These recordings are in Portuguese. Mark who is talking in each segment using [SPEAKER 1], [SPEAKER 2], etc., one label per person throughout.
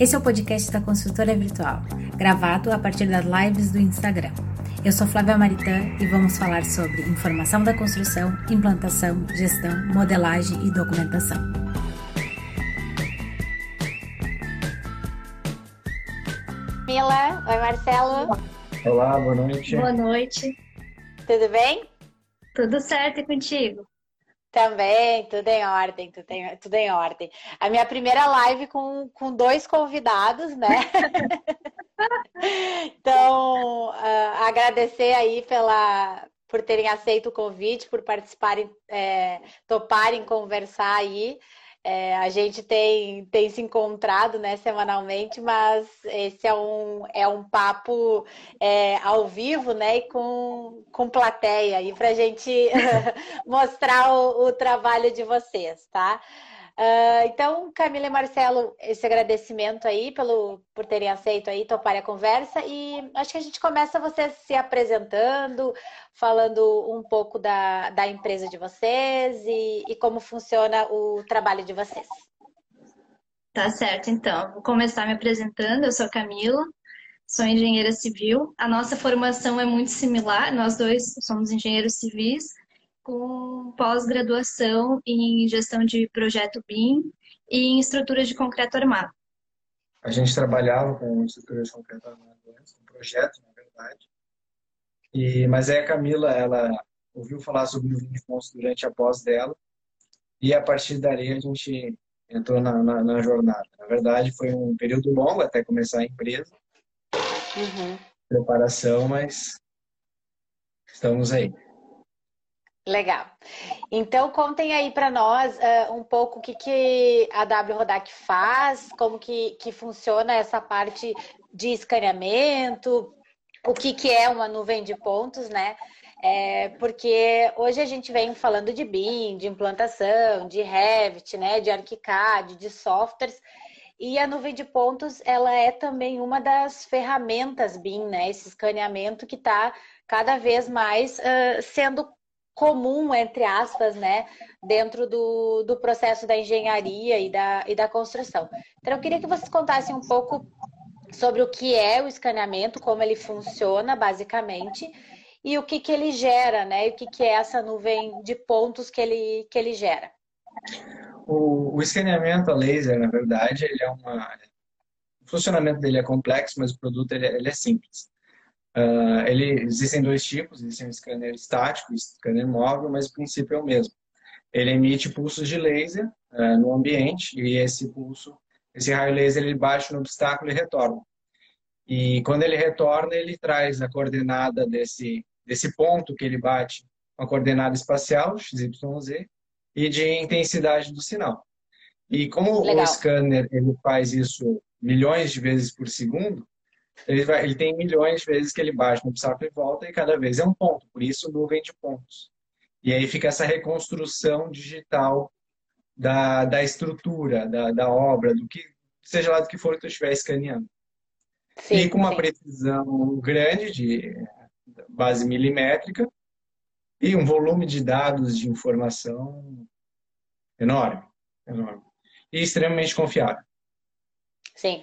[SPEAKER 1] Esse é o podcast da Consultora Virtual, gravado a partir das lives do Instagram. Eu sou Flávia Maritã e vamos falar sobre informação da construção, implantação, gestão, modelagem e documentação.
[SPEAKER 2] Mila, oi Marcelo.
[SPEAKER 3] Olá, boa noite.
[SPEAKER 4] Boa noite.
[SPEAKER 2] Tudo bem?
[SPEAKER 4] Tudo certo e contigo?
[SPEAKER 2] Também, tudo em ordem, tudo em, tudo em ordem. A minha primeira live com, com dois convidados, né? então, uh, agradecer aí pela, por terem aceito o convite, por participarem, é, toparem conversar aí. É, a gente tem, tem se encontrado né, semanalmente, mas esse é um, é um papo é, ao vivo né, e com, com plateia para a gente mostrar o, o trabalho de vocês, tá? Uh, então, Camila e Marcelo, esse agradecimento aí pelo, por terem aceito aí, topar a conversa. E acho que a gente começa vocês se apresentando, falando um pouco da, da empresa de vocês e, e como funciona o trabalho de vocês.
[SPEAKER 4] Tá certo, então. Vou começar me apresentando. Eu sou Camila, sou engenheira civil. A nossa formação é muito similar, nós dois somos engenheiros civis com pós-graduação em gestão de projeto BIM e em estruturas de concreto armado.
[SPEAKER 3] A gente trabalhava com estruturas de concreto armado antes, com projeto, na verdade. E, mas aí a Camila, ela ouviu falar sobre o de pontos durante a pós dela e a partir dali a gente entrou na, na, na, jornada. Na verdade, foi um período longo até começar a empresa. Uhum. Preparação, mas estamos aí.
[SPEAKER 2] Legal. Então, contem aí para nós uh, um pouco o que, que a W Rodac faz, como que, que funciona essa parte de escaneamento, o que, que é uma nuvem de pontos, né? É, porque hoje a gente vem falando de BIM, de implantação, de Revit, né, de ArchiCAD, de softwares, e a nuvem de pontos, ela é também uma das ferramentas BIM, né, esse escaneamento que está cada vez mais uh, sendo comum, entre aspas, né, dentro do, do processo da engenharia e da, e da construção. Então, eu queria que vocês contassem um pouco sobre o que é o escaneamento, como ele funciona, basicamente, e o que, que ele gera, né, e o que, que é essa nuvem de pontos que ele, que ele gera.
[SPEAKER 3] O, o escaneamento a laser, na verdade, ele é uma... O funcionamento dele é complexo, mas o produto ele, é, ele é simples. Uh, ele, existem dois tipos, existe um scanner estático e um scanner móvel, mas o princípio é o mesmo. Ele emite pulsos de laser uh, no ambiente e esse pulso, esse raio laser, ele bate no obstáculo e retorna. E quando ele retorna, ele traz a coordenada desse, desse ponto que ele bate, uma coordenada espacial, XYZ, e de intensidade do sinal. E como Legal. o scanner ele faz isso milhões de vezes por segundo, ele, vai, ele tem milhões de vezes que ele bate no obstáculo e volta, e cada vez é um ponto, por isso nuvem de pontos. E aí fica essa reconstrução digital da, da estrutura, da, da obra, do que seja lá do que for que tu estiver escaneando. Sim, e com uma sim. precisão grande de base milimétrica e um volume de dados de informação enorme, enorme e extremamente confiável.
[SPEAKER 2] Sim.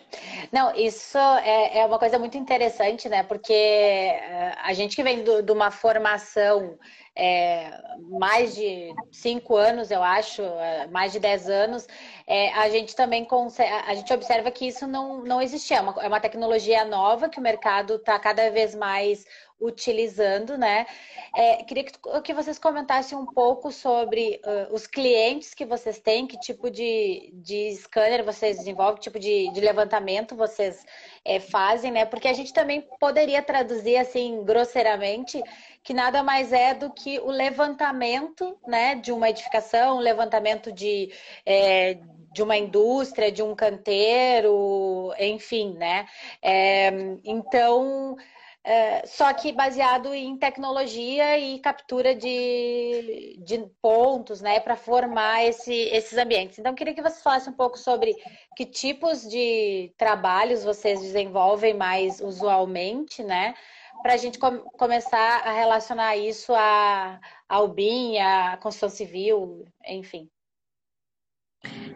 [SPEAKER 2] Não, isso é, é, uma coisa muito interessante, né? Porque eh, a gente que vem de uma formação é, mais de cinco anos, eu acho, eh, mais de dez anos, é, a gente também consegue, a gente observa que isso não, não existia. É uma, é uma tecnologia nova que o mercado está cada vez mais utilizando, né? É, queria que, que, vocês comentassem um pouco sobre uh, os clientes que vocês têm, que tipo de, de scanner vocês desenvolvem, que tipo de, de levantamento vocês é, fazem, né? Porque a gente também poderia traduzir assim grosseiramente que nada mais é do que o levantamento, né, de uma edificação, o levantamento de é, de uma indústria, de um canteiro, enfim, né? É, então é, só que baseado em tecnologia e captura de, de pontos, né, para formar esse, esses ambientes. Então, queria que você falasse um pouco sobre que tipos de trabalhos vocês desenvolvem mais usualmente, né, para a gente com, começar a relacionar isso a, ao BIM, à construção civil, enfim.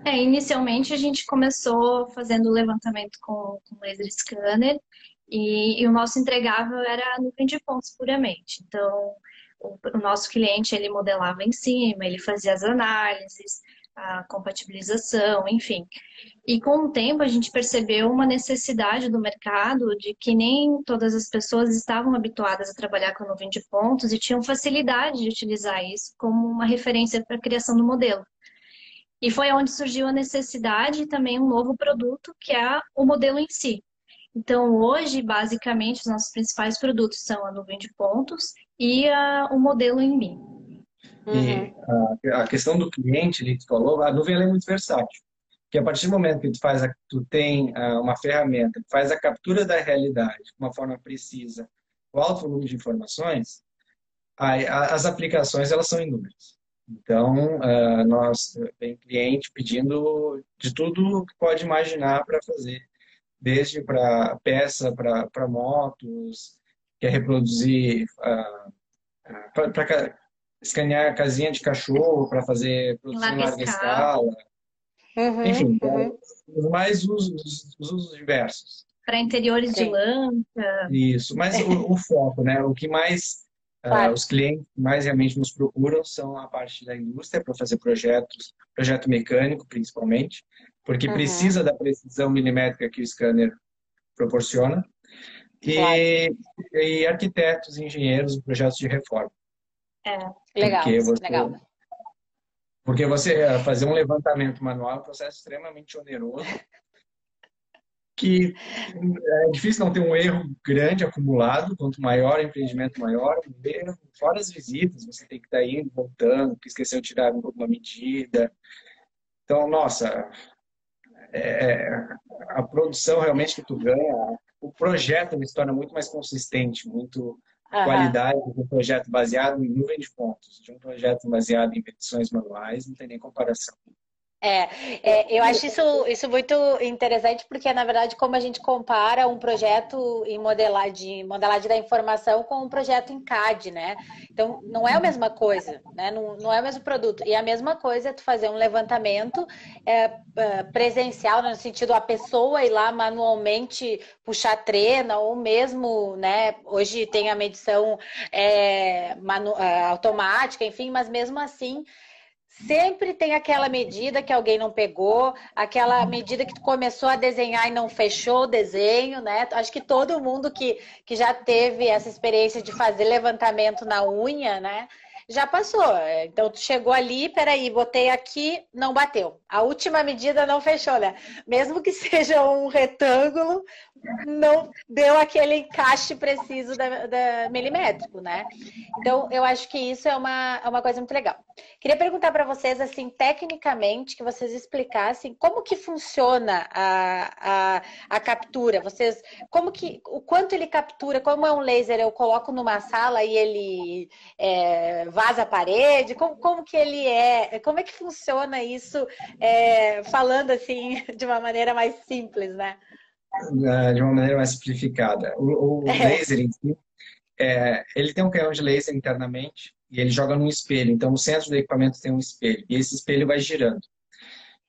[SPEAKER 4] É, inicialmente a gente começou fazendo levantamento com, com laser scanner e, e, o nosso entregável era nuvem de pontos puramente. Então, o, o nosso cliente ele modelava em cima, ele fazia as análises, a compatibilização, enfim. E com o tempo a gente percebeu uma necessidade do mercado de que nem todas as pessoas estavam habituadas a trabalhar com nuvem de pontos e tinham facilidade de utilizar isso como uma referência para a criação do modelo. E foi onde surgiu a necessidade e também um novo produto, que é o modelo em si. Então, hoje, basicamente, os nossos principais produtos são a nuvem de pontos e a, o modelo em mim.
[SPEAKER 3] Uhum. E a, a, questão do cliente, ele falou, a nuvem é muito versátil. Que a partir do momento que tu, faz a, tu tem a, uma ferramenta que faz a captura da realidade de uma forma precisa, com alto volume de informações, as aplicações elas são inúmeras. Então, uh, nós tem cliente pedindo de tudo que pode imaginar para fazer, desde para peça, para motos, quer reproduzir, uh, para escanear casinha de cachorro, para fazer produção em larga escala. Uhum, Enfim, uhum. os mais usos, os usos diversos.
[SPEAKER 4] Para interiores Sim. de lança.
[SPEAKER 3] Isso, mas o, o foco, né? O que mais Uh, os clientes mais realmente nos procuram são a parte da indústria para fazer projetos, projeto mecânico principalmente, porque uhum. precisa da precisão milimétrica que o scanner proporciona, e, e arquitetos, engenheiros, projetos de reforma.
[SPEAKER 2] É, legal, porque você, legal.
[SPEAKER 3] Porque você fazer um levantamento manual é um processo extremamente oneroso que é difícil não ter um erro grande acumulado, quanto maior o empreendimento, maior o erro. Fora as visitas, você tem que estar indo, voltando, que esqueceu de tirar alguma medida. Então, nossa, é, a produção realmente que tu ganha, o projeto se torna muito mais consistente, muito Uhum. qualidade de um projeto baseado em nuvem de pontos, de um projeto baseado em petições manuais, não tem nem comparação.
[SPEAKER 2] É, é, eu acho isso, isso muito interessante, porque, na verdade, como a gente compara um projeto em modelagem, modelagem da informação com um projeto em CAD, né? Então, não é a mesma coisa, né? Não, não é o mesmo produto. E a mesma coisa é tu fazer um levantamento é, é presencial, no sentido a pessoa ir lá manualmente puxar trena, ou mesmo, né? Hoje tem a medição é, manu, é, automática, enfim, mas mesmo assim Sempre tem aquela medida que alguém não pegou, aquela medida que tu começou a desenhar e não fechou o desenho, né? Acho que todo mundo que, que já teve essa experiência de fazer levantamento na unha, né? Já passou. Então, tu chegou ali, peraí, botei aqui, não bateu. A última medida não fechou, né? Mesmo que seja um retângulo, não deu aquele encaixe preciso da, da, milimétrico, né? Então, eu acho que isso é uma, é uma coisa muito legal. Queria perguntar para vocês, assim, tecnicamente, que vocês explicassem como que funciona a, a, a, captura. Vocês, como que, o quanto ele captura, como é um laser, eu coloco numa sala e ele é, vaza a parede, como, como que ele é, como é que funciona isso, é, falando assim, de uma maneira mais simples, né?
[SPEAKER 3] É, de uma maneira mais simplificada. O, o é. laser em si, é, ele tem um canhão de laser internamente e ele joga num espelho. Então, no centro do equipamento tem um espelho e esse espelho vai girando.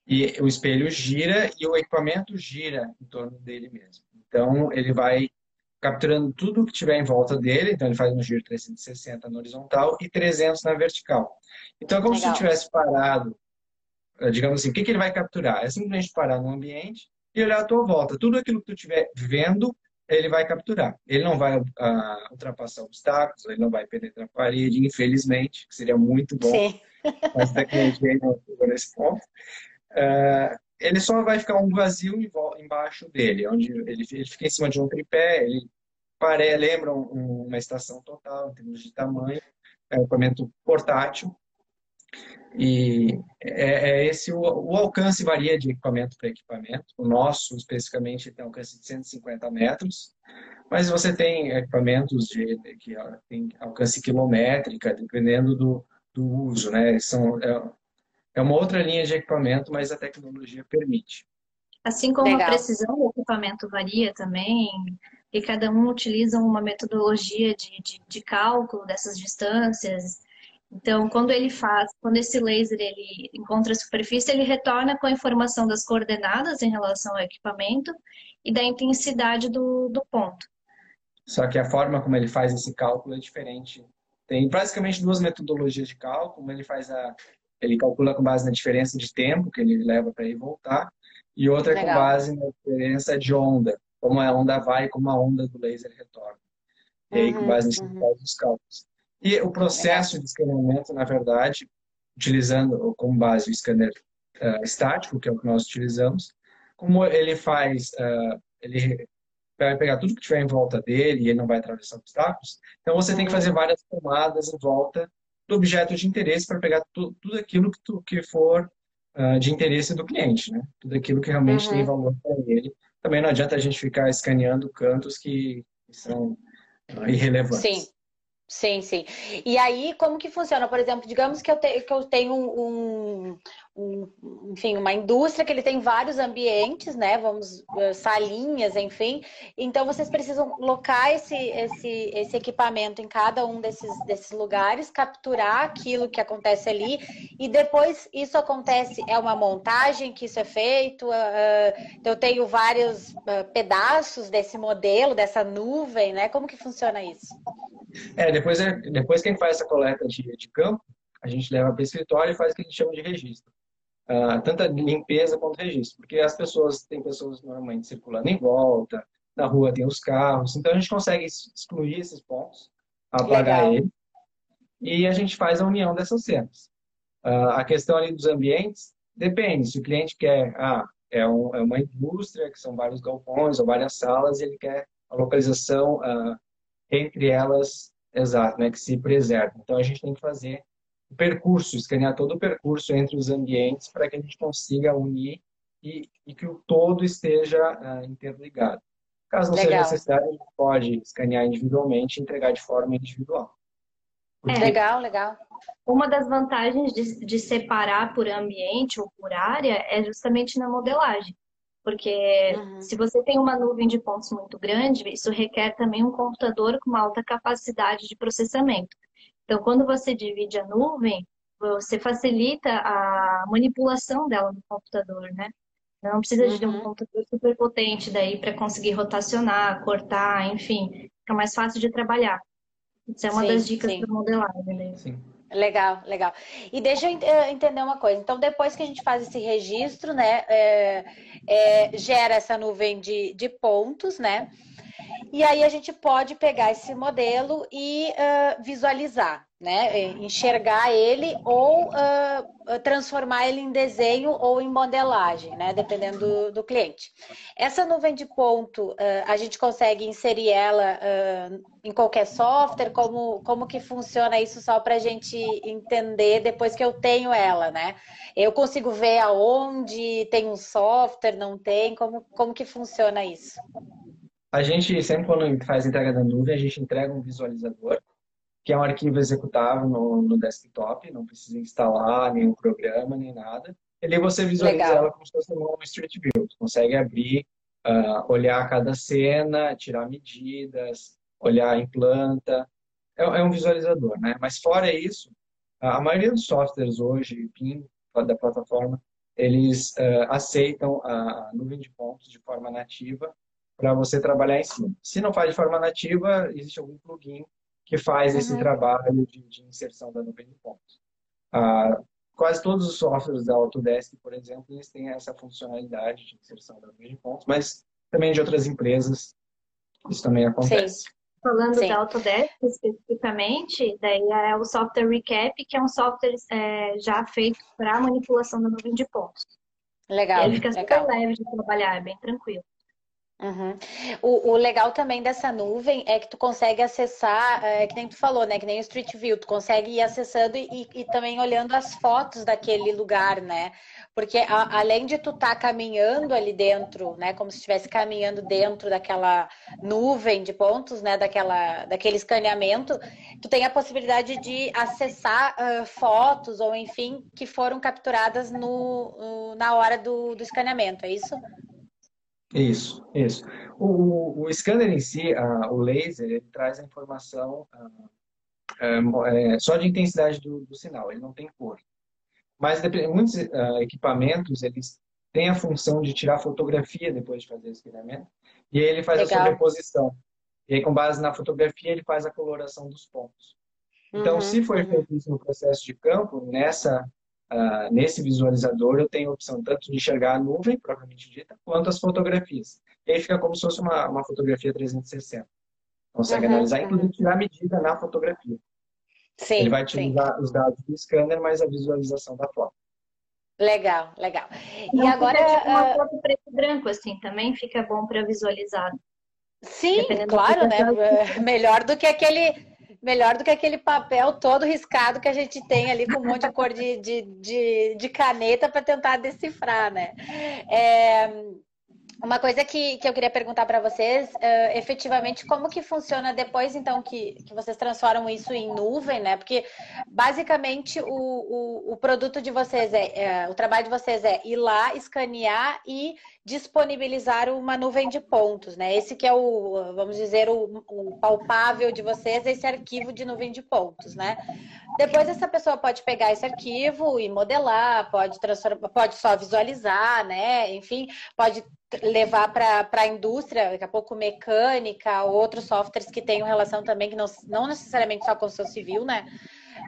[SPEAKER 3] E o espelho gira e o equipamento gira em torno dele mesmo. Então, ele vai capturando tudo que tiver em volta dele. Então, ele faz um giro 360 na horizontal e 300 na vertical. Então, é como Legal. se tivesse parado, digamos assim, o que, que ele vai capturar? É simplesmente parar no ambiente e olhar à tua volta. Tudo aquilo que tu estiver vendo, ele vai capturar. Ele não vai uh, ultrapassar obstáculos, ele não vai penetrar a parede, infelizmente, que seria muito bom. Sim. Mas a tecnologia não chegou nesse ponto. Uh, ele só vai ficar um vazio embaixo dele, onde ele, ele fica em cima de um tripé, ele pare, lembra uma estação total em termos de tamanho, é um equipamento portátil, e é, é esse o, o, alcance varia de equipamento para equipamento. O nosso, especificamente, tem alcance de 150 metros, mas você tem equipamentos de, que tem alcance quilométrica, dependendo do, do uso. Né? São, é, é uma outra linha de equipamento, mas a tecnologia permite.
[SPEAKER 4] Assim como Legal. a precisão do equipamento varia também, e cada um utiliza uma metodologia de, de, de cálculo dessas distâncias, Então, quando ele faz, quando esse laser ele encontra a superfície, ele retorna com a informação das coordenadas em relação ao equipamento e da intensidade do, do ponto.
[SPEAKER 3] Só que a forma como ele faz esse cálculo é diferente. Tem basicamente duas metodologias de cálculo. Ele faz a, ele calcula com base na diferença de tempo que ele leva para ir voltar, e outra é com base na diferença de onda, como a onda vai e como a onda do laser retorna. E aí, com uhum, base nisso, uhum. faz os cálculos. E o processo de escaneamento, na verdade, utilizando como base o scanner uh, estático, que é o que nós utilizamos, como ele faz, uh, ele vai pegar tudo que tiver em volta dele e ele não vai atravessar obstáculos, então você tem que fazer várias tomadas em volta do objeto de interesse para pegar tu, tudo aquilo que, tu, que for uh, de interesse do cliente, né? Tudo aquilo que realmente uhum. tem valor para ele. Também não adianta a gente ficar escaneando cantos que, são irrelevantes.
[SPEAKER 2] Sim. Sim, sim. E aí, como que funciona? Por exemplo, digamos que eu, te, que eu tenho um, um, enfim, uma indústria que ele tem vários ambientes, né? Vamos, eh, salinhas, enfim. Então, vocês precisam locar esse, esse, esse equipamento em cada um desses, desses lugares, capturar aquilo que acontece ali, e depois isso acontece, é uma montagem que isso é feito. Uh, eu tenho vários uh, pedaços desse modelo, dessa nuvem, né? Como que funciona isso?
[SPEAKER 3] É, depois, é, depois quem faz essa coleta de, de campo, a gente leva para o escritório e faz o que a gente chama de registro. Uh, tanto a limpeza quanto registro, porque as pessoas, tem pessoas normalmente circulando em volta, na rua tem os carros, então a gente consegue excluir esses pontos, apagar ele, e a gente faz a união dessas cenas. Uh, a questão ali dos ambientes, depende, se o cliente quer, ah, é, um, é uma indústria, que são vários galpões ou várias salas, e ele quer a localização uh, entre elas, exato, né, que se preserve. Então a gente tem que fazer o percurso, escanear todo o percurso entre os ambientes para que a gente consiga unir e, e que o todo esteja uh, interligado. Caso não Legal. seja necessário, a gente pode escanear individualmente e entregar de forma individual.
[SPEAKER 2] É, legal, legal.
[SPEAKER 4] Uma das vantagens de, de separar por ambiente ou por área é justamente na modelagem. Porque uhum. se você tem uma nuvem de pontos muito grande, isso requer também um computador com uma alta capacidade de processamento. Então, quando você divide a nuvem, você facilita a manipulação dela no computador, né? Não precisa uhum. de um uhum. computador super potente daí para conseguir rotacionar, cortar, enfim, fica mais fácil de trabalhar. Isso é uma sim, das dicas para modelagem, né? Sim.
[SPEAKER 2] Legal, legal. E deixa eu eh, entender uma coisa. Então, depois que a gente faz esse registro, né, é, é, gera essa nuvem de, de pontos, né? E aí a gente pode pegar esse modelo e uh, visualizar, né? Enxergar ele ou uh, transformar ele em desenho ou em modelagem, né? Dependendo do, do cliente. Essa nuvem de ponto, uh, a gente consegue inserir ela em qualquer software? Como, como que funciona isso só para a gente entender depois que eu tenho ela, né? Eu consigo ver aonde tem um software, não tem? Como, como que funciona isso?
[SPEAKER 3] A gente, sempre quando faz entrega da nuvem, a gente entrega um visualizador, que é um arquivo executável no, no desktop, não precisa instalar nenhum programa, nem nada. E aí você visualiza Legal. ela como se fosse um Street View. Consegue abrir, uh, olhar cada cena, tirar medidas, olhar em planta. É, é, um visualizador, né? Mas fora isso, a maioria dos softwares hoje, PIN, da plataforma, eles uh, aceitam a nuvem de pontos de forma nativa para você trabalhar em cima. Se não faz de forma nativa, existe algum plugin que faz uhum. esse trabalho de, de, inserção da nuvem de pontos. Ah, quase todos os softwares da Autodesk, por exemplo, eles têm essa funcionalidade de inserção da nuvem de pontos, mas também de outras empresas isso também acontece. Sim.
[SPEAKER 4] Falando Sim. da Autodesk especificamente, daí é o software Recap, que é um software é, já feito para manipulação da nuvem de pontos.
[SPEAKER 2] Legal.
[SPEAKER 4] E ele fica super leve de trabalhar, é bem tranquilo.
[SPEAKER 2] Uhum. O, o, legal também dessa nuvem é que tu consegue acessar, é, que nem tu falou, né? Que nem o Street View, tu consegue ir acessando e, e também olhando as fotos daquele lugar, né? Porque a, além de tu estar tá caminhando ali dentro, né? Como se estivesse caminhando dentro daquela nuvem de pontos, né? Daquela, daquele escaneamento, tu tem a possibilidade de acessar uh, fotos ou enfim que foram capturadas no, no na hora do, do escaneamento, é isso?
[SPEAKER 3] Isso, isso. O, o scanner em si, o laser, ele traz a informação é, só de intensidade do, do, sinal, ele não tem cor. Mas muitos uh, equipamentos, eles têm a função de tirar fotografia depois de fazer o escaneamento, e aí ele faz Legal. a sobreposição. E aí, com base na fotografia, ele faz a coloração dos pontos. Então, uhum, se for feito isso no processo de campo, nessa, uh, nesse visualizador, eu tenho a opção tanto de enxergar a nuvem, propriamente dita, quanto as fotografias. E aí fica como se fosse uma, uma fotografia 360. Consegue uhum, analisar, inclusive uhum. tirar a medida na fotografia. Sim, Ele vai utilizar sim. os dados do scanner, mas a visualização da foto.
[SPEAKER 2] Legal, legal.
[SPEAKER 4] E agora. Tipo uma foto preto e branco, assim, também fica bom para visualizar.
[SPEAKER 2] Sim, claro, né? Melhor do que aquele. Melhor do que aquele papel todo riscado que a gente tem ali com um monte de cor de, de, de, de caneta para tentar decifrar, né? É, uma coisa que, que eu queria perguntar para vocês, uh, efetivamente, como que funciona depois, então, que, que vocês transformam isso em nuvem, né? Porque, basicamente, o, o, o produto de vocês é, é, o trabalho de vocês é ir lá, escanear e disponibilizar uma nuvem de pontos, né? Esse que é o, vamos dizer, o, o palpável de vocês, esse arquivo de nuvem de pontos, né? Depois essa pessoa pode pegar esse arquivo e modelar, pode transformar, pode só visualizar, né? Enfim, pode levar para a indústria, daqui a pouco mecânica, outros softwares que tenham relação também, que não, não necessariamente só com o seu civil, né?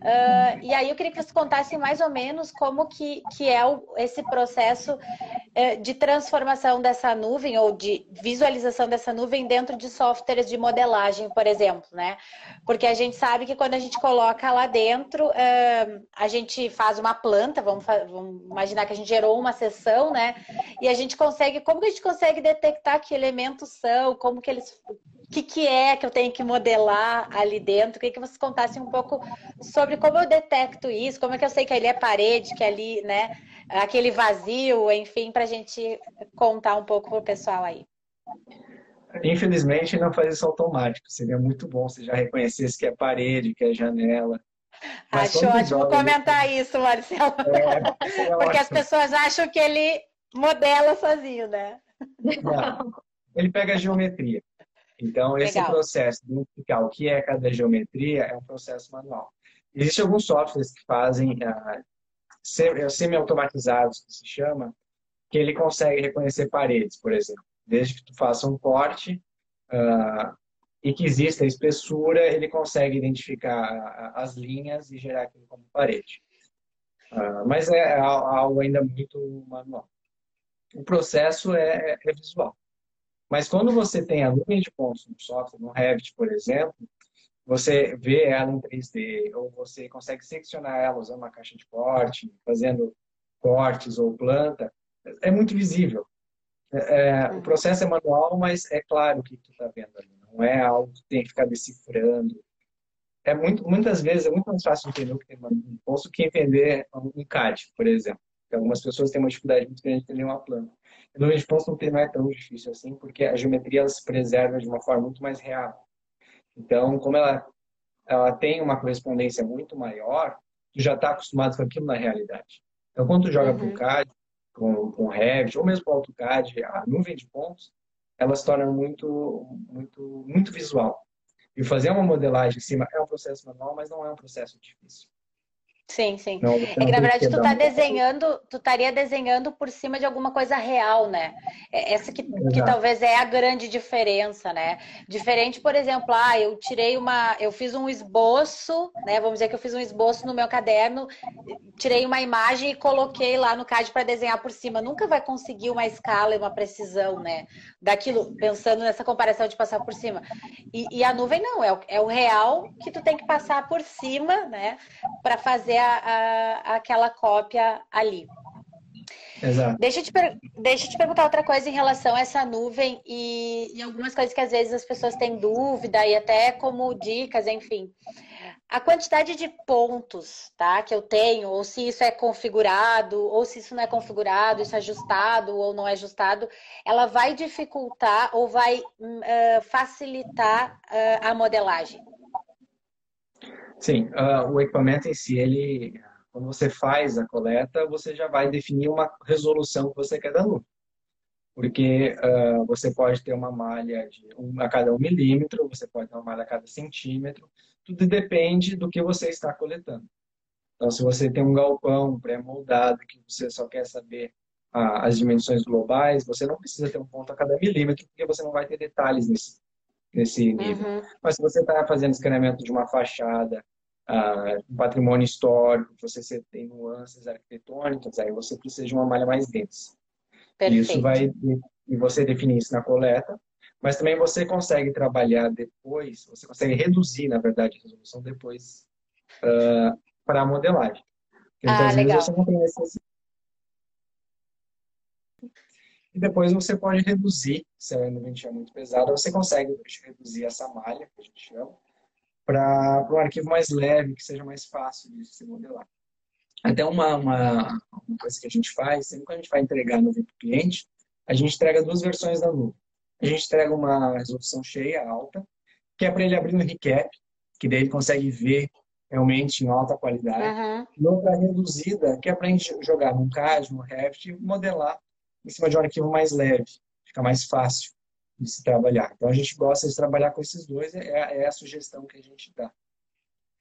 [SPEAKER 2] Uh, e aí eu queria que vocês contassem mais ou menos como que, que é o, esse processo uh, de transformação dessa nuvem ou de visualização dessa nuvem dentro de softwares de modelagem, por exemplo, né? Porque a gente sabe que quando a gente coloca lá dentro, uh, a gente faz uma planta, vamos, vamos, imaginar que a gente gerou uma sessão, né? E a gente consegue, como que a gente consegue detectar que elementos são, como que eles que, que é que eu tenho que modelar ali dentro? Queria que vocês contassem um pouco sobre como eu detecto isso, como é que eu sei que ali é parede, que ali, né, aquele vazio, enfim, para a gente contar um pouco para o pessoal aí.
[SPEAKER 3] Infelizmente, não faz isso automático. Seria muito bom se já reconhecesse que é parede, que é janela.
[SPEAKER 2] Mas Acho ótimo joga, comentar ele... isso, Marcelo. É, é Porque as pessoas acham que ele modela sozinho, né?
[SPEAKER 3] Não. Ele pega a geometria. Então, esse Legal. processo de identificar o que é cada geometria é um processo manual. Existem alguns softwares que fazem uh, semi-automatizados, que se chama, que ele consegue reconhecer paredes, por exemplo. Desde que tu faça um corte uh, e que exista espessura, ele consegue identificar as linhas e gerar aquilo como parede. Uh, mas é algo ainda muito manual. O processo é, é visual. Mas quando você tem a nuvem de pontos no software, no Revit, por exemplo, você vê ela em 3D, ou você consegue seccionar ela usando uma caixa de corte, fazendo cortes ou planta, é muito visível. É, é o processo é manual, mas é claro o que tu está vendo ali. Não é algo que tem que ficar decifrando. É muito, muitas vezes é muito mais fácil entender o que tem no imposto que entender um CAD, por exemplo. Algumas pessoas têm uma dificuldade muito grande de entender uma planta. No response não, tem, é tão difícil assim, porque a geometria ela se preserva de uma forma muito mais real. Então, como ela, ela tem uma correspondência muito maior, tu já está acostumado com aquilo na realidade. Então, quando tu joga uhum. para o CAD, com, com Revit, ou mesmo com o AutoCAD, a nuvem de pontos, ela se torna muito, muito, muito visual. E fazer uma modelagem em cima é um processo manual, mas não é um processo difícil.
[SPEAKER 2] Sim, sim. Não, é que na verdade tu tá desenhando, tu estaria desenhando por cima de alguma coisa real, né? É, essa que, que talvez é a grande diferença, né? Diferente, por exemplo, ah, eu tirei uma, eu fiz um esboço, né? Vamos dizer que eu fiz um esboço no meu caderno, tirei uma imagem e coloquei lá no CAD para desenhar por cima. Nunca vai conseguir uma escala e uma precisão, né? Daquilo, pensando nessa comparação de passar por cima. E, e a nuvem não, é o, é o real que tu tem que passar por cima, né? Para fazer a, a, aquela cópia ali.
[SPEAKER 3] Exato.
[SPEAKER 2] Deixa eu, te, deixa eu te perguntar outra coisa em relação a essa nuvem e, e, algumas coisas que às vezes as pessoas têm dúvida e até como dicas, enfim. A quantidade de pontos tá, que eu tenho, ou se isso é configurado, ou se isso não é configurado, isso é ajustado ou não é ajustado, ela vai dificultar ou vai uh, facilitar uh, a modelagem?
[SPEAKER 3] Sim, uh, o equipamento em si, ele, quando você faz a coleta, você já vai definir uma resolução que você quer da nuvem. porque uh, você pode ter uma malha um, a cada um milímetro, você pode ter uma malha a cada centímetro, tudo depende do que você está coletando. Então, se você tem um galpão pré-moldado que você só quer saber ah, as dimensões globais, você não precisa ter um ponto a cada milímetro, porque você não vai ter detalhes nesse, nesse nível. Uhum. Mas se você está fazendo escaneamento de uma fachada, ah, um patrimônio histórico, você tem nuances arquitetônicas, aí você precisa de uma malha mais densa. Perfeito. Isso vai e você definir isso na coleta, mas também você consegue trabalhar depois, você consegue reduzir, na verdade, a resolução depois uh, para a modelagem. Porque ah, muitas legal. vezes você não tem necessidade. E depois você pode reduzir, se a nuvem é muito pesada, você consegue reduzir essa malha, que a gente chama, para um arquivo mais leve, que seja mais fácil de se modelar. Até uma, uma, uma, coisa que a gente faz, sempre que a gente vai entregar a nuvem para o cliente, a gente entrega duas versões da nuvem. A gente entrega uma resolução cheia, alta, que é para ele abrir no recap, que daí ele consegue ver realmente em alta qualidade. Uhum. E outra reduzida, que é para a gente jogar num CAD, num Revit modelar em cima de um arquivo mais leve. Fica mais fácil de se trabalhar. Então a gente gosta de trabalhar com esses dois, é, é a sugestão que a gente dá.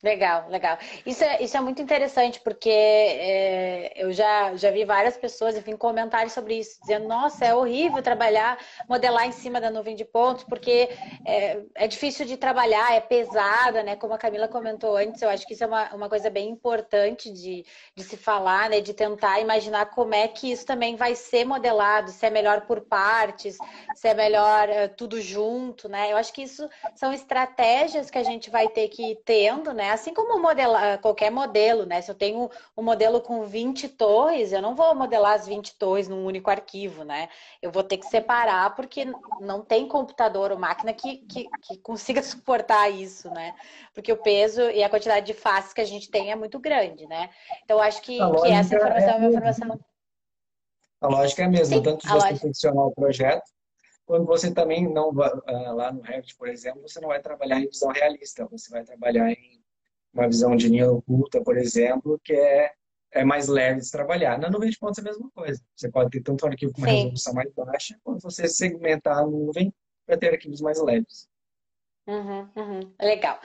[SPEAKER 2] Legal, legal. Isso é, isso é muito interessante, porque é, eu já, já vi várias pessoas, enfim, comentários sobre isso, dizendo, nossa, é horrível trabalhar, modelar em cima da nuvem de pontos, porque é, é difícil de trabalhar, é pesada, né? Como a Camila comentou antes, eu acho que isso é uma, uma coisa bem importante de, de se falar, né? De tentar imaginar como é que isso também vai ser modelado, se é melhor por partes, se é melhor é, tudo junto, né? Eu acho que isso são estratégias que a gente vai ter que ir tendo, né? Assim como modelar, qualquer modelo, né? Se eu tenho um modelo com 20 torres, eu não vou modelar as 20 torres num único arquivo, né? Eu vou ter que separar porque não tem computador ou máquina que, que, que consiga suportar isso, né? Porque o peso e a quantidade de faces que a gente tem é muito grande, né? Então, acho que, que essa informação é, é uma informação...
[SPEAKER 3] A lógica é a mesma, Sim, tanto de você confeccionar o projeto, quando você também não vai, ah, lá no Revit, por exemplo, você não vai trabalhar em visão realista, você vai trabalhar em uma visão de linha oculta, por exemplo, que é, é mais leve de trabalhar. Na nuvem de pontos é a mesma coisa. Você pode ter tanto um arquivo com uma Sim. resolução mais baixa, quanto você segmentar a nuvem para ter arquivos mais leves.
[SPEAKER 2] Uhum, uhum, legal.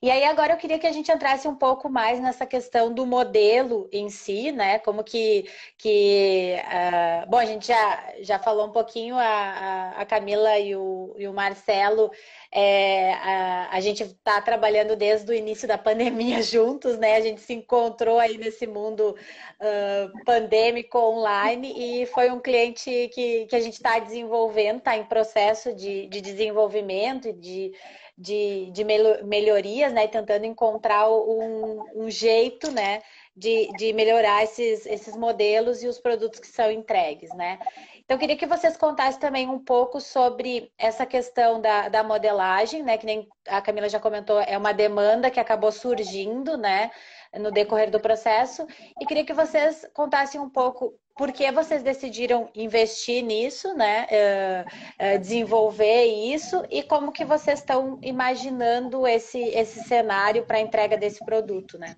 [SPEAKER 2] E aí agora eu queria que a gente entrasse um pouco mais nessa questão do modelo em si, né? Como que, que uh, bom, a gente já, já falou um pouquinho, a, a Camila e o, e o Marcelo é, a, a, gente está trabalhando desde o início da pandemia juntos, né? A gente se encontrou aí nesse mundo uh, pandêmico online e foi um cliente que, que a gente está desenvolvendo, está em processo de, de desenvolvimento e de, de, de melhorias, né? Tentando encontrar um, um jeito, né? De, de melhorar esses, esses modelos e os produtos que são entregues, né? Então, eu queria que vocês contassem também um pouco sobre essa questão da, da modelagem, né? Que nem a Camila já comentou, é uma demanda que acabou surgindo, né? No decorrer do processo. E queria que vocês contassem um pouco por que vocês decidiram investir nisso, né? Uh, uh, desenvolver isso e como que vocês estão imaginando esse, esse cenário para a entrega desse produto, né?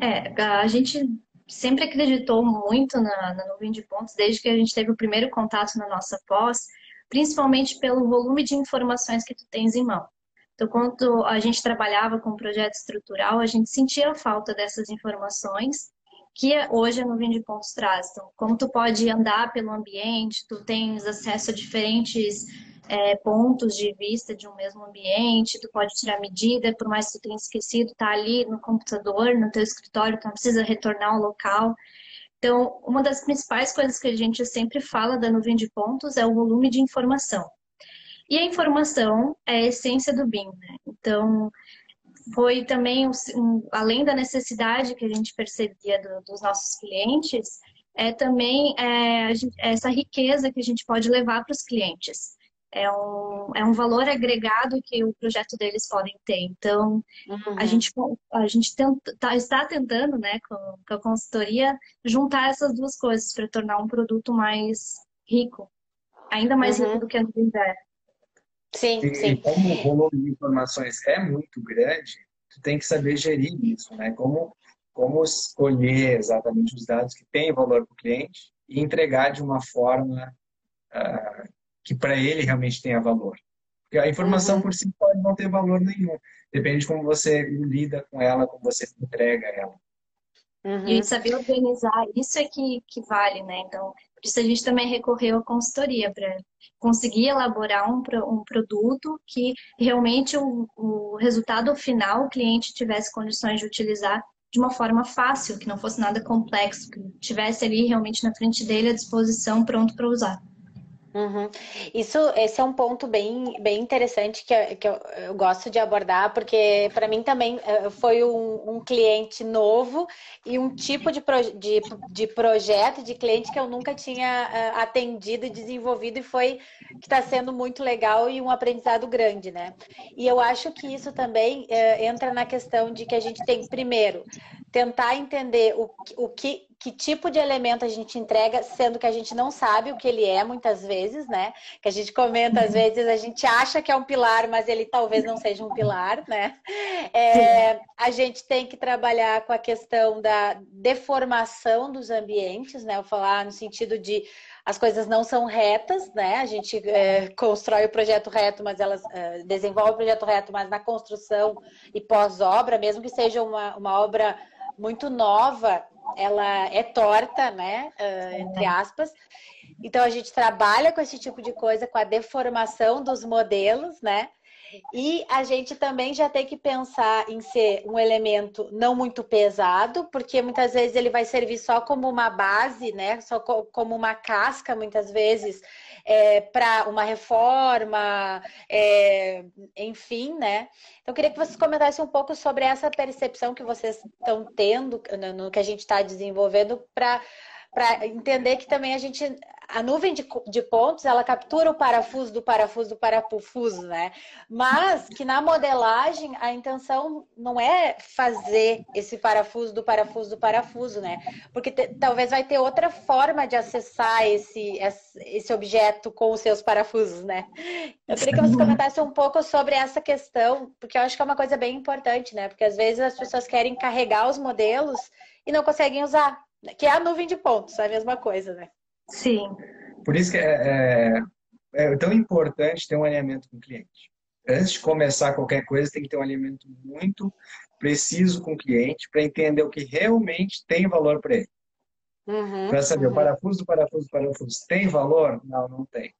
[SPEAKER 4] É, a gente sempre acreditou muito na, na nuvem de pontos, desde que a gente teve o primeiro contato na nossa pós, principalmente pelo volume de informações que tu tens em mão. Então, quando a gente trabalhava com o projeto estrutural, a gente sentia falta dessas informações que hoje a nuvem de pontos traz. Então, como tu pode andar pelo ambiente, tu tens acesso a diferentes é, pontos de vista de um mesmo ambiente, tu pode tirar medida, por mais que tu tenha esquecido, tá ali no computador, no teu escritório, tu não precisa retornar ao local. Então, uma das principais coisas que a gente sempre fala da nuvem de pontos é o volume de informação. E a informação é a essência do BIM, né? Então, foi também, um, além da necessidade que a gente percebia do, dos nossos clientes, é também é, essa riqueza que a gente pode levar para os clientes é um, é um valor agregado que o projeto deles podem ter. Então, uhum. a gente, a gente tenta, tá, está tentando, né, com, com, a consultoria, juntar essas duas coisas para tornar um produto mais rico, ainda mais uhum. rico do que a Nuvem.
[SPEAKER 2] Sim, e, sim.
[SPEAKER 3] E como o volume de informações é muito grande, tu tem que saber gerir isso, né? Como, como escolher exatamente os dados que têm valor para o cliente e entregar de uma forma uh, que para ele realmente tenha valor. Porque a informação uhum. por si pode não ter valor nenhum. Depende de como você lida com ela, como você entrega ela.
[SPEAKER 4] Uhum. E saber organizar, isso é que, que vale, né? Então, por isso a gente também recorreu à consultoria para conseguir elaborar um, um produto que realmente o, o resultado final o cliente tivesse condições de utilizar de uma forma fácil, que não fosse nada complexo, que tivesse ali realmente na frente dele à disposição, pronto para usar.
[SPEAKER 2] Uhum. Isso, esse é um ponto bem, bem interessante que, eu, que eu, eu gosto de abordar, porque para mim também eh, foi um, um, cliente novo e um tipo de, pro, de, de projeto, de cliente que eu nunca tinha uh, atendido e desenvolvido e foi que está sendo muito legal e um aprendizado grande, né? E eu acho que isso também uh, entra na questão de que a gente tem, primeiro, tentar entender o, o que, que tipo de elemento a gente entrega, sendo que a gente não sabe o que ele é muitas vezes, né? Que a gente comenta, às vezes a gente acha que é um pilar, mas ele talvez não seja um pilar, né? É, a gente tem que trabalhar com a questão da deformação dos ambientes, né? Eu falar no sentido de as coisas não são retas, né? A gente é, constrói o projeto reto, mas elas é, desenvolve o projeto reto, mas na construção e pós-obra, mesmo que seja uma, uma obra muito nova, ela é torta, né? Uh, entre aspas. Então a gente trabalha com esse tipo de coisa, com a deformação dos modelos, né? E a gente também já tem que pensar em ser um elemento não muito pesado, porque muitas vezes ele vai servir só como uma base, né? Só como uma casca, muitas vezes, é, para uma reforma, é, enfim, né? Então, eu queria que vocês comentassem um pouco sobre essa percepção que vocês estão tendo no, que a gente está desenvolvendo para para entender que também a gente a nuvem de, de, pontos ela captura o parafuso do parafuso do parafuso, né? Mas que na modelagem a intenção não é fazer esse parafuso do parafuso do parafuso, né? Porque te, talvez vai ter outra forma de acessar esse, esse objeto com os seus parafusos, né? Eu queria que você comentasse um pouco sobre essa questão, porque eu acho que é uma coisa bem importante, né? Porque às vezes as pessoas querem carregar os modelos e não conseguem usar. Que é a nuvem de pontos, é a mesma coisa, né?
[SPEAKER 4] Sim.
[SPEAKER 3] Por isso que é, é, é tão importante ter um alinhamento com o cliente. Antes de começar qualquer coisa, tem que ter um alinhamento muito preciso com o cliente para entender o que realmente tem valor para ele. Uhum, para saber, uhum. o parafuso do parafuso do parafuso tem valor? Não, não tem.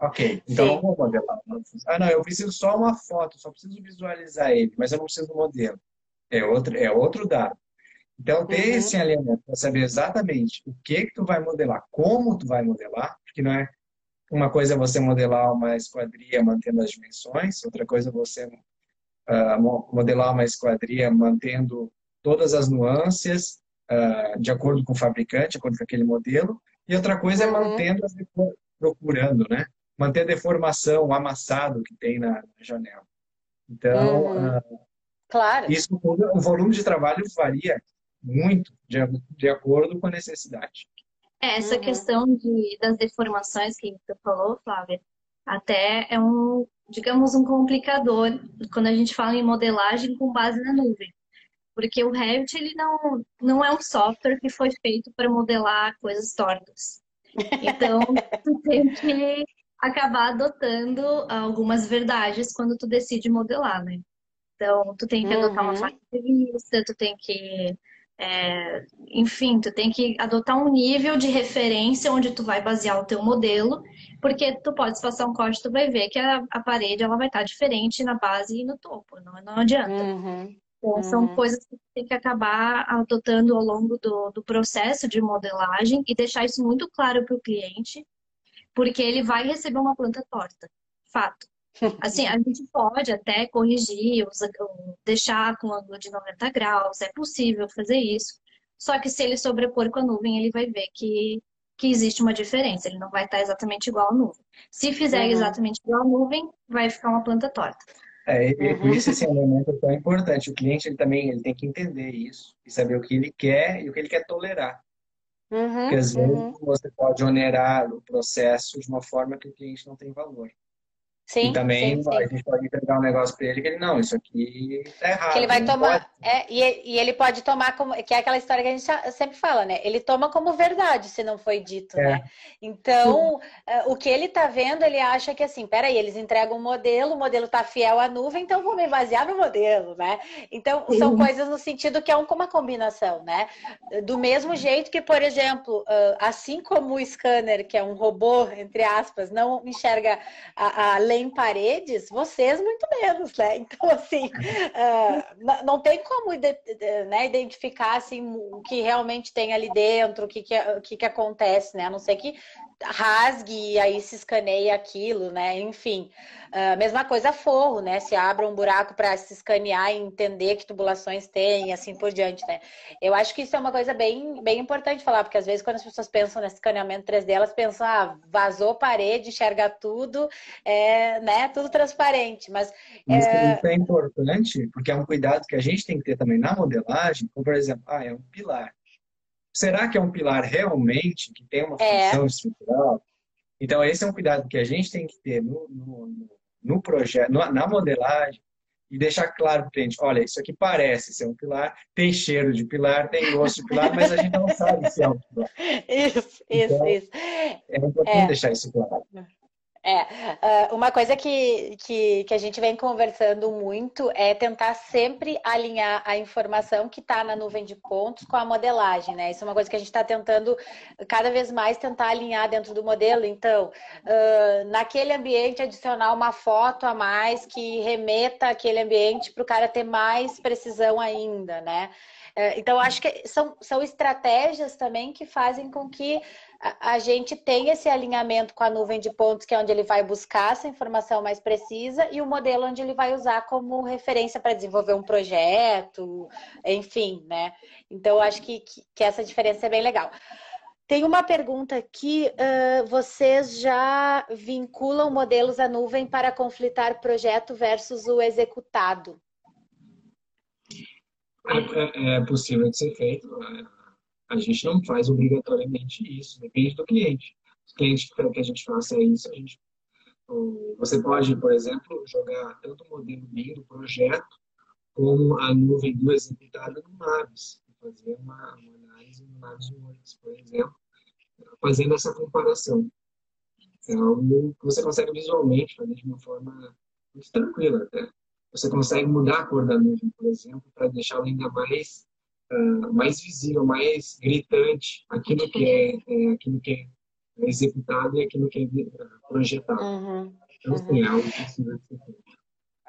[SPEAKER 3] Ok, então Sim. vamos modelar o parafuso. Ah, não, eu preciso só uma foto, só preciso visualizar ele, mas eu não preciso do modelo. É outro, é outro dado. Então, ter uhum. esse alinhamento para saber exatamente o que que tu vai modelar, como tu vai modelar, porque não é uma coisa é você modelar uma esquadria mantendo as dimensões, outra coisa é você uh, modelar uma esquadria mantendo todas as nuances uh, de acordo com o fabricante, de acordo com aquele modelo, e outra coisa é uhum. é mantendo, procurando, né? Manter a deformação, o amassado que tem na, na janela. Então,
[SPEAKER 2] uhum. uh, claro.
[SPEAKER 3] isso, o volume de trabalho varia muito de, de acordo com a necessidade.
[SPEAKER 4] É, essa uhum. questão de, das deformações que você falou, Flávia, até é um, digamos, um complicador quando a gente fala em modelagem com base na nuvem. Porque o Revit ele não, não é um software que foi feito para modelar coisas tortas. Então, tu tem que acabar adotando algumas verdades quando tu decide modelar, né? Então, tu tem que adotar uma uhum. faixa de vista, tu tem que é, enfim, tu tem que adotar um nível de referência onde tu vai basear o teu modelo, porque tu pode passar um corte, tu vai ver que a, a parede ela vai estar diferente na base e no topo, não, não adianta. Uhum. Então, uhum. são coisas que tem que acabar adotando ao longo do, do processo de modelagem e deixar isso muito claro para o cliente, porque ele vai receber uma planta torta, fato. Assim, a gente pode até corrigir, deixar com ângulo de 90 graus, é possível fazer isso. Só que se ele sobrepor com a nuvem, ele vai ver que, que existe uma diferença, ele não vai estar exatamente igual à nuvem. Se fizer uhum. exatamente igual à nuvem, vai ficar uma planta torta.
[SPEAKER 3] É, e por isso esse elemento é tão importante. O cliente ele também ele tem que entender isso e saber o que ele quer e o que ele quer tolerar. Uhum, Porque às vezes uhum. você pode onerar o processo de uma forma que o cliente não tem valor. Sim, e também sim, sim. a gente pode entregar um negócio para ele que ele, não, isso aqui tá errado.
[SPEAKER 2] Que ele vai tomar. É, e, e, ele pode tomar como. Que é aquela história que a gente sempre fala, né? Ele toma como verdade se não foi dito, é. né? Então, uh, o que ele tá vendo, ele acha que assim, peraí, eles entregam um modelo, o modelo tá fiel à nuvem, então vou me basear no modelo, né? Então, são coisas no sentido que é uma combinação, né? Do mesmo jeito que, por exemplo, uh, assim como o scanner, que é um robô, entre aspas, não enxerga a, a lei em paredes, vocês muito menos, né? Então, assim, uh, não tem como né, identificar assim, o que realmente tem ali dentro, o que, que, o que, que acontece, né? A não ser que rasgue e aí se escaneia aquilo, né? Enfim, uh, mesma coisa forro, né? Se abre um buraco para se escanear e entender que tubulações tem e assim por diante, né? Eu acho que isso é uma coisa bem, bem importante falar, porque às vezes quando as pessoas pensam nesse escaneamento 3D, elas pensam, ah, vazou parede, enxerga tudo, é, né? Tudo transparente, mas...
[SPEAKER 3] Isso é... é importante, porque é um cuidado que a gente tem que ter também na modelagem, como por exemplo, ah, é um pilar será que é um pilar realmente que tem uma é. função é. estrutural? Então, esse é um cuidado que a gente tem que ter no, no, no projeto, na modelagem, e deixar claro para o cliente, olha, isso aqui parece ser um pilar, tem cheiro de pilar, tem gosto de pilar, mas a gente não sabe se é um pilar.
[SPEAKER 2] Isso, isso, então, isso.
[SPEAKER 3] É importante é. deixar isso claro.
[SPEAKER 2] É, ah, uma coisa que, que, que, a gente vem conversando muito é tentar sempre alinhar a informação que está na nuvem de pontos com a modelagem, né? Isso é uma coisa que a gente está tentando cada vez mais tentar alinhar dentro do modelo. Então, uh, naquele ambiente, adicionar uma foto a mais que remeta aquele ambiente para o cara ter mais precisão ainda, né? Uh, então, acho que são, são estratégias também que fazem com que a, gente tem esse alinhamento com a nuvem de pontos, que é onde ele vai buscar essa informação mais precisa, e o modelo onde ele vai usar como referência para desenvolver um projeto, enfim, né? Então, acho que, que, que essa diferença é bem legal. Tem uma pergunta aqui: uh, vocês já vinculam modelos à nuvem para conflitar projeto versus o executado?
[SPEAKER 3] É, é, é possível de ser feito. Né? A gente não faz obrigatoriamente isso, depende do cliente. Se o cliente quer que a gente faça isso, a gente, você pode, por exemplo, jogar tanto o modelo BIM do projeto como a nuvem do executado no Navis, fazer uma, uma análise no Navis Works, por exemplo, fazendo essa comparação. É algo que você consegue visualmente fazer de uma forma muito tranquila até. Você consegue mudar a cor da nuvem, por exemplo, para deixá-la ainda mais uh, mais visível, mais gritante aquilo que é, é, aquilo que é executado e aquilo que é projetado. Uhum. Então, assim, é algo que precisa ser feito.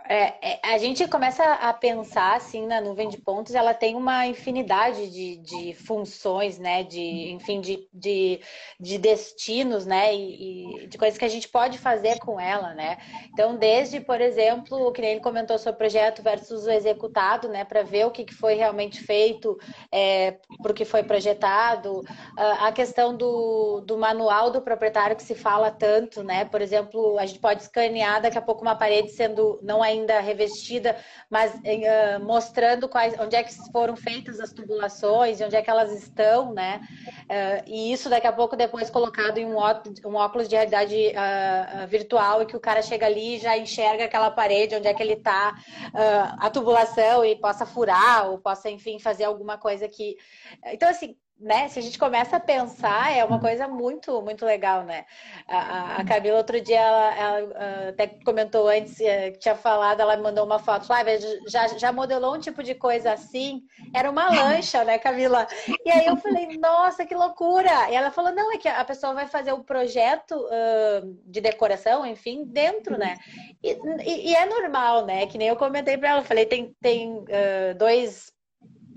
[SPEAKER 2] É, é, a gente começa a pensar assim na nuvem de pontos, ela tem uma infinidade de, de funções, né? De, enfim, de, de, de destinos, né? E, e, de coisas que a gente pode fazer com ela, né? Então, desde, por exemplo, o que ele comentou sobre o projeto versus o executado, né? Para ver o que, que foi realmente feito é, para o que foi projetado, a questão do, do manual do proprietário que se fala tanto, né? Por exemplo, a gente pode escanear daqui a pouco uma parede sendo não ainda ainda revestida, mas uh, mostrando quais, onde é que foram feitas as tubulações e onde é que elas estão, né? Uh, e isso daqui a pouco depois colocado em um um óculos de realidade uh, virtual e que o cara chega ali e já enxerga aquela parede, onde é que ele está, a tubulação e possa furar ou possa, enfim, fazer alguma coisa que... Então, assim, né, se a gente começa a pensar, é uma coisa muito, muito legal, né? A, a Camila, outro dia, ela, ela, até comentou antes, eh, que tinha falado, ela me mandou uma foto, Flávia, já, já modelou um tipo de coisa assim? Era uma lancha, né, Camila? E aí eu falei, nossa, que loucura! E ela falou, não, é que a pessoa vai fazer o um projeto uh, de decoração, enfim, dentro, né? E, e, e, é normal, né? Que nem eu comentei para ela, falei, tem, tem uh, dois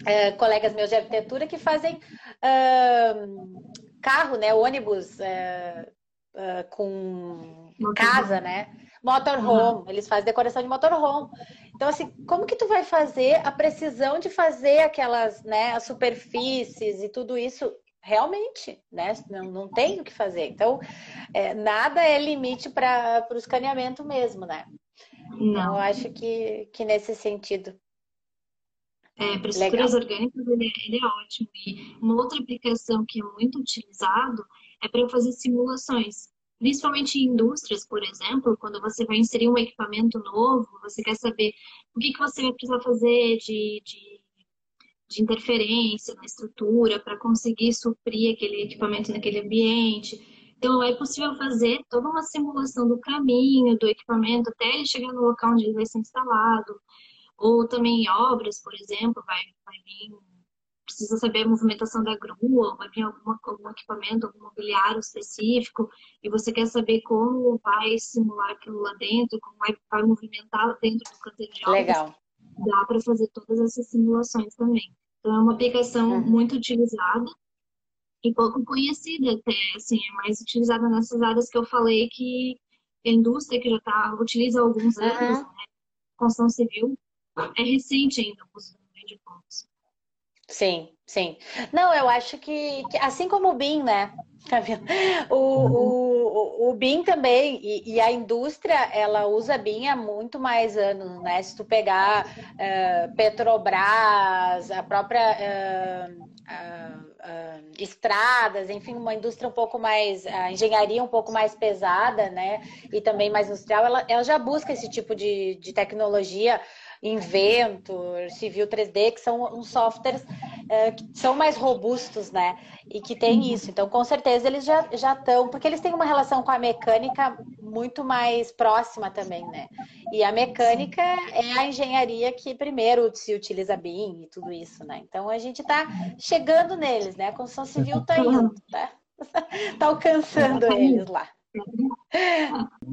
[SPEAKER 2] é, colegas meus de arquitetura que fazem uh, carro, né? Ônibus uh, uh, com casa, né? Motorhome, uhum. eles fazem decoração de motorhome. Então, assim, como que tu vai fazer a precisão de fazer aquelas, né, as superfícies e tudo isso realmente, né? Não, não tem o que fazer. Então, é, nada é limite para o escaneamento mesmo, né? Então, eu acho que, que nesse sentido.
[SPEAKER 4] É, para estruturas orgânicas ele, é, ele, é ótimo. E uma outra aplicação que é muito utilizado é para fazer simulações. principalmente em indústrias, por exemplo, quando você vai inserir um equipamento novo, você quer saber o que, que você vai precisar fazer de, de, de interferência na estrutura para conseguir suprir aquele equipamento naquele ambiente. Então, é possível fazer toda uma simulação do caminho do equipamento até ele chegar no local onde ele vai ser instalado. Ou também em obras, por exemplo, vai, vai vir precisa saber a movimentação da grua, vai vir alguma, algum equipamento, algum mobiliário específico, e você quer saber como vai simular aquilo lá dentro, como vai, vai movimentar dentro do canteiro de obras.
[SPEAKER 2] Legal.
[SPEAKER 4] Dá para fazer todas essas simulações também. Então, é uma aplicação uhum. muito utilizada e pouco conhecida até, assim, é mais utilizada nessas áreas que eu falei que a indústria que já tá, utiliza há alguns anos, uhum. né? construção civil, é recente ainda o uso de pontos.
[SPEAKER 2] Sim, sim. Não, eu acho que, que assim como o BIM, né? O, o, o BIM também, e, e, a indústria, ela usa BIM há muito mais anos, né? Se tu pegar uh, Petrobras, a própria uh, uh, estradas, enfim, uma indústria um pouco mais, a engenharia um pouco mais pesada, né? E também mais industrial, ela, ela já busca esse tipo de, de tecnologia Inventor, Civil 3D, que são uns softwares é, que são mais robustos, né? E que tem uhum. isso. Então, com certeza, eles já estão, porque eles têm uma relação com a mecânica muito mais próxima também, né? E a mecânica é a engenharia que primeiro se utiliza BIM e tudo isso, né? Então, a gente está chegando neles, né? A construção civil está indo, tá? Está alcançando eles lá.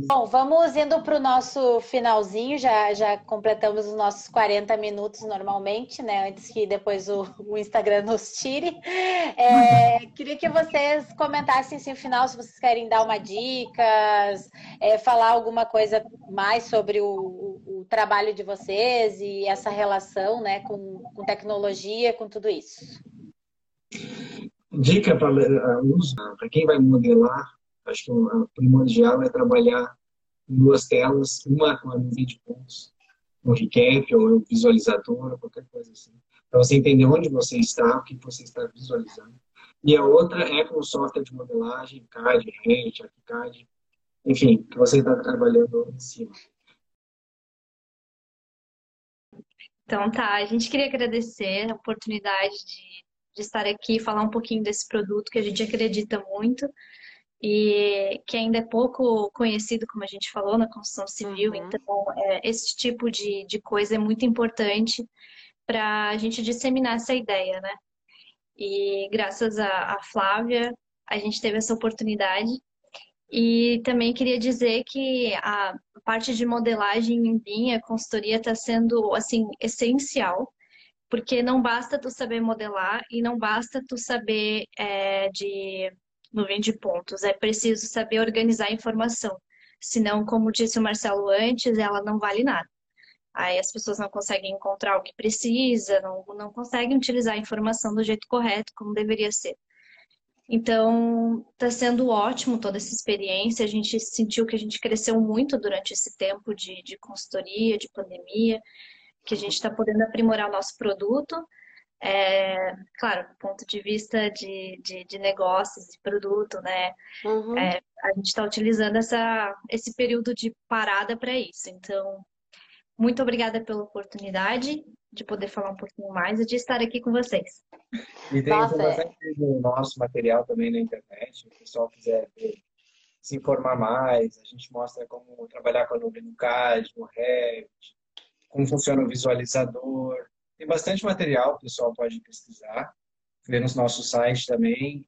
[SPEAKER 2] Bom, vamos indo para o nosso finalzinho, já, já completamos os nossos 40 minutos normalmente, né? Antes que depois o, o Instagram nos tire. É, queria que vocês comentassem assim, no final se vocês querem dar uma dica, é, falar alguma coisa mais sobre o, o, o, trabalho de vocês e essa relação né, com, com tecnologia, com tudo isso.
[SPEAKER 3] Dica para para quem vai modelar Acho que o primordial é trabalhar em duas telas, uma com a nuvem de pontos, um recap ou um visualizador, qualquer coisa assim, para você entender onde você está, o que você está visualizando. E a outra é com software de modelagem, CAD, Revit, ArchiCAD, enfim, que você está trabalhando em cima.
[SPEAKER 4] Então tá, a gente queria agradecer a oportunidade de, de estar aqui e falar um pouquinho desse produto que a gente acredita muito e que ainda é pouco conhecido, como a gente falou, na construção civil. Uhum. Então, é, esse tipo de, de coisa é muito importante para a gente disseminar essa ideia, né? E graças a, a Flávia, a gente teve essa oportunidade. E também queria dizer que a parte de modelagem em BIM, a consultoria está sendo, assim, essencial, porque não basta tu saber modelar e não basta tu saber é, de nuvem de pontos. É preciso saber organizar a informação. Senão, como disse o Marcelo antes, ela não vale nada. Aí as pessoas não conseguem encontrar o que precisa, não, não conseguem utilizar a informação do jeito correto, como deveria ser. Então, está sendo ótimo toda essa experiência. A gente sentiu que a gente cresceu muito durante esse tempo de, de consultoria, de pandemia, que a gente está podendo aprimorar o nosso produto é, claro, do ponto de vista de, de, de negócios, de produto, né? Uhum. É, a gente está utilizando essa, esse período de parada para isso. Então, muito obrigada pela oportunidade de poder falar um pouquinho mais e de estar aqui com vocês.
[SPEAKER 3] E tem Nossa, bastante é... nosso material também na internet, se o pessoal quiser ver, se informar mais, a gente mostra como trabalhar com a nuvem no CAD, no Revit, como funciona o visualizador, tem bastante material, o pessoal pode pesquisar, ver no nosso site também.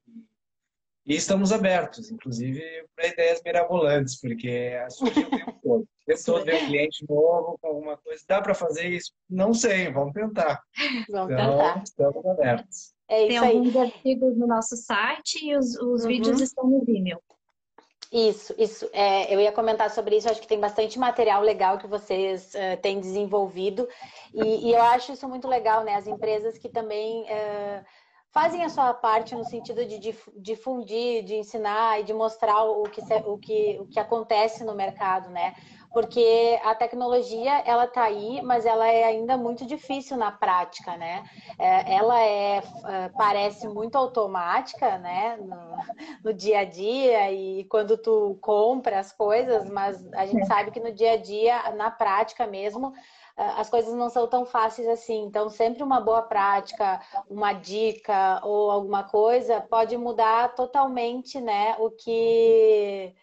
[SPEAKER 3] E estamos abertos, inclusive, para ideias mirabolantes, porque surge o tempo todo. O tempo todo vem um cliente novo com alguma coisa. Dá para fazer isso? Não sei, vamos tentar.
[SPEAKER 2] Vamos então, tentar.
[SPEAKER 3] estamos abertos.
[SPEAKER 4] É Tem alguns artigos no nosso site e os, os uhum. vídeos estão no Vimeo.
[SPEAKER 2] Isso, isso. É, eu ia comentar sobre isso. Acho que tem bastante material legal que vocês uh, têm desenvolvido. E, e, eu acho isso muito legal, né? As empresas que também uh, fazem a sua parte no sentido de difundir, de ensinar e de mostrar o que, o que, o que acontece no mercado, né? Porque a tecnologia ela está aí, mas ela é ainda muito difícil na prática, né? É, ela é, é parece muito automática, né, no, no, dia a dia e quando tu compra as coisas, mas a gente sabe que no dia a dia, na prática mesmo, as coisas não são tão fáceis assim. Então, sempre uma boa prática, uma dica ou alguma coisa pode mudar totalmente, né, o que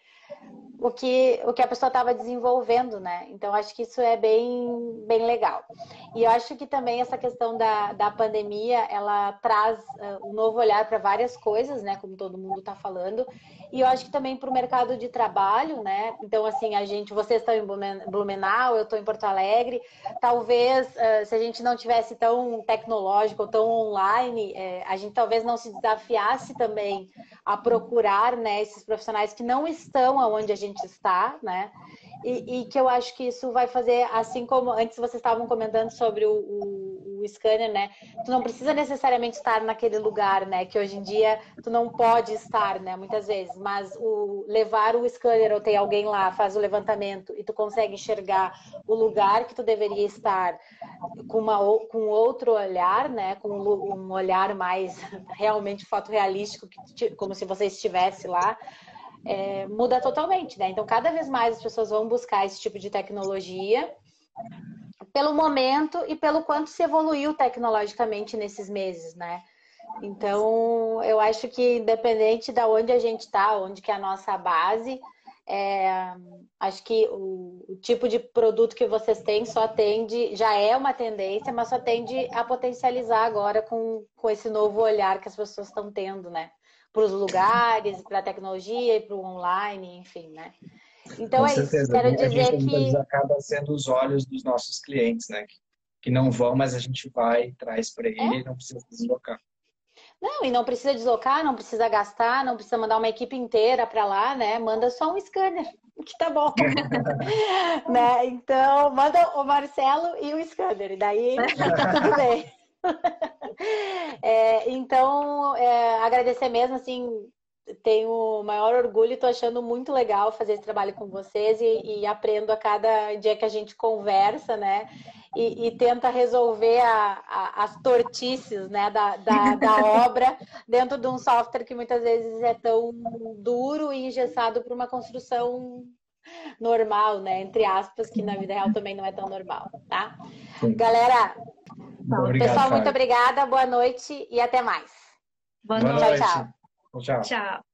[SPEAKER 2] o que, o que a pessoa estava desenvolvendo, né? Então, acho que isso é bem, bem legal. E eu acho que também essa questão da, da pandemia, ela traz uh, um novo olhar para várias coisas, né? Como todo mundo está falando. E eu acho que também para o mercado de trabalho, né? Então, assim, a gente, vocês estão em Blumenau, eu estou em Porto Alegre. Talvez, uh, se a gente não tivesse tão tecnológico, tão online, eh, a gente talvez não se desafiasse também a procurar, né? Esses profissionais que não estão onde a gente está, né? E, e, que eu acho que isso vai fazer, assim como antes vocês estavam comentando sobre o, o, scanner, né? Tu não precisa necessariamente estar naquele lugar, né? Que hoje em dia tu não pode estar, né? Muitas vezes, mas o levar o scanner ou ter alguém lá faz o levantamento e tu consegue enxergar o lugar que tu deveria estar com uma com outro olhar, né? Com um olhar mais realmente fotorrealístico, como se você estivesse lá é, muda totalmente, né? Então, cada vez mais as pessoas vão buscar esse tipo de tecnologia pelo momento e pelo quanto se evoluiu tecnologicamente nesses meses, né? Então, eu acho que independente de onde a gente está, onde que é a nossa base, é, acho que o, o, tipo de produto que vocês têm só tende, já é uma tendência, mas só tende a potencializar agora com, com esse novo olhar que as pessoas estão tendo, né? para os lugares, para a tecnologia e para o online, enfim, né? Então Com é certeza. isso. Quero a dizer
[SPEAKER 3] gente, que acaba sendo os olhos dos nossos clientes, né? Que não vão, mas a gente vai e traz para ele, é? e não precisa deslocar.
[SPEAKER 2] Não, e não precisa deslocar, não precisa gastar, não precisa mandar uma equipe inteira para lá, né? Manda só um scanner, que tá bom. né? Então, manda o Marcelo e o scanner, e daí tá tudo bem. é, então, é, agradecer mesmo, assim, tenho o maior orgulho e estou achando muito legal fazer esse trabalho com vocês e, e, aprendo a cada dia que a gente conversa, né? E, e tenta resolver a, a, as tortices né, da, da, da obra dentro de um software que muitas vezes é tão duro e engessado para uma construção normal, né? Entre aspas, que na vida real também não é tão normal, tá? Sim. Galera, Obrigado, pessoal, muito obrigada, boa noite e até mais.
[SPEAKER 4] Boa, boa noite.
[SPEAKER 3] Tchau, tchau.
[SPEAKER 4] Tchau.